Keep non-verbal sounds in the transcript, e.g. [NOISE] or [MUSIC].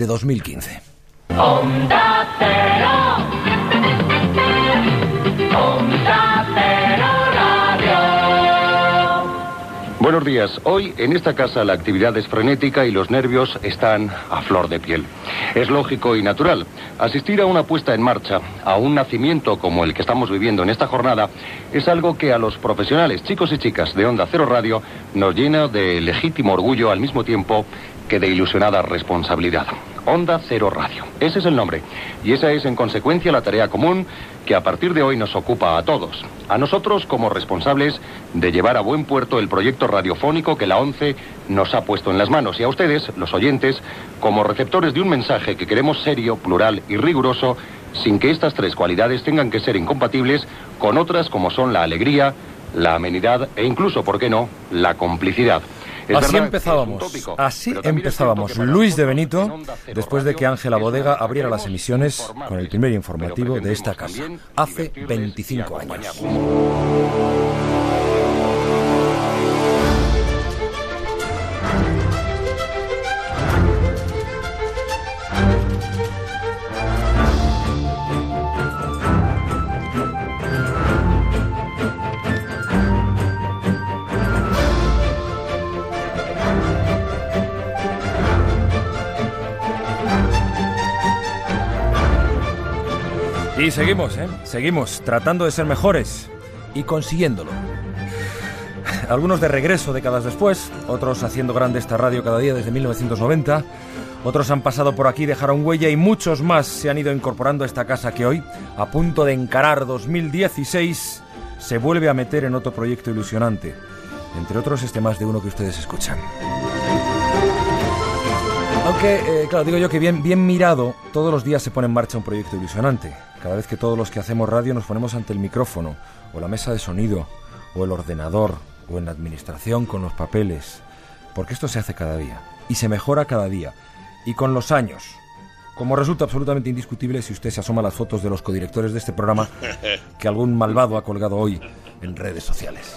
de 2015. Buenos días. Hoy en esta casa la actividad es frenética y los nervios están a flor de piel. Es lógico y natural. Asistir a una puesta en marcha, a un nacimiento como el que estamos viviendo en esta jornada, es algo que a los profesionales, chicos y chicas de Onda Cero Radio, nos llena de legítimo orgullo al mismo tiempo que de ilusionada responsabilidad. Onda Cero Radio. Ese es el nombre. Y esa es, en consecuencia, la tarea común que a partir de hoy nos ocupa a todos. A nosotros como responsables de llevar a buen puerto el proyecto radiofónico que la ONCE nos ha puesto en las manos. Y a ustedes, los oyentes, como receptores de un mensaje que queremos serio, plural y riguroso, sin que estas tres cualidades tengan que ser incompatibles con otras como son la alegría, la amenidad e incluso, ¿por qué no?, la complicidad. Así empezábamos, así empezábamos. Luis de Benito, después de que Ángela Bodega abriera las emisiones con el primer informativo de esta casa, hace 25 años. Y seguimos, ¿eh? Seguimos tratando de ser mejores y consiguiéndolo. Algunos de regreso décadas después, otros haciendo grande esta radio cada día desde 1990, otros han pasado por aquí, dejaron huella y muchos más se han ido incorporando a esta casa que hoy, a punto de encarar 2016, se vuelve a meter en otro proyecto ilusionante. Entre otros este más de uno que ustedes escuchan. Aunque, eh, claro, digo yo que bien, bien mirado, todos los días se pone en marcha un proyecto ilusionante. Cada vez que todos los que hacemos radio nos ponemos ante el micrófono, o la mesa de sonido, o el ordenador, o en la administración con los papeles. Porque esto se hace cada día, y se mejora cada día, y con los años. Como resulta absolutamente indiscutible si usted se asoma a las fotos de los codirectores de este programa [LAUGHS] que algún malvado ha colgado hoy en redes sociales.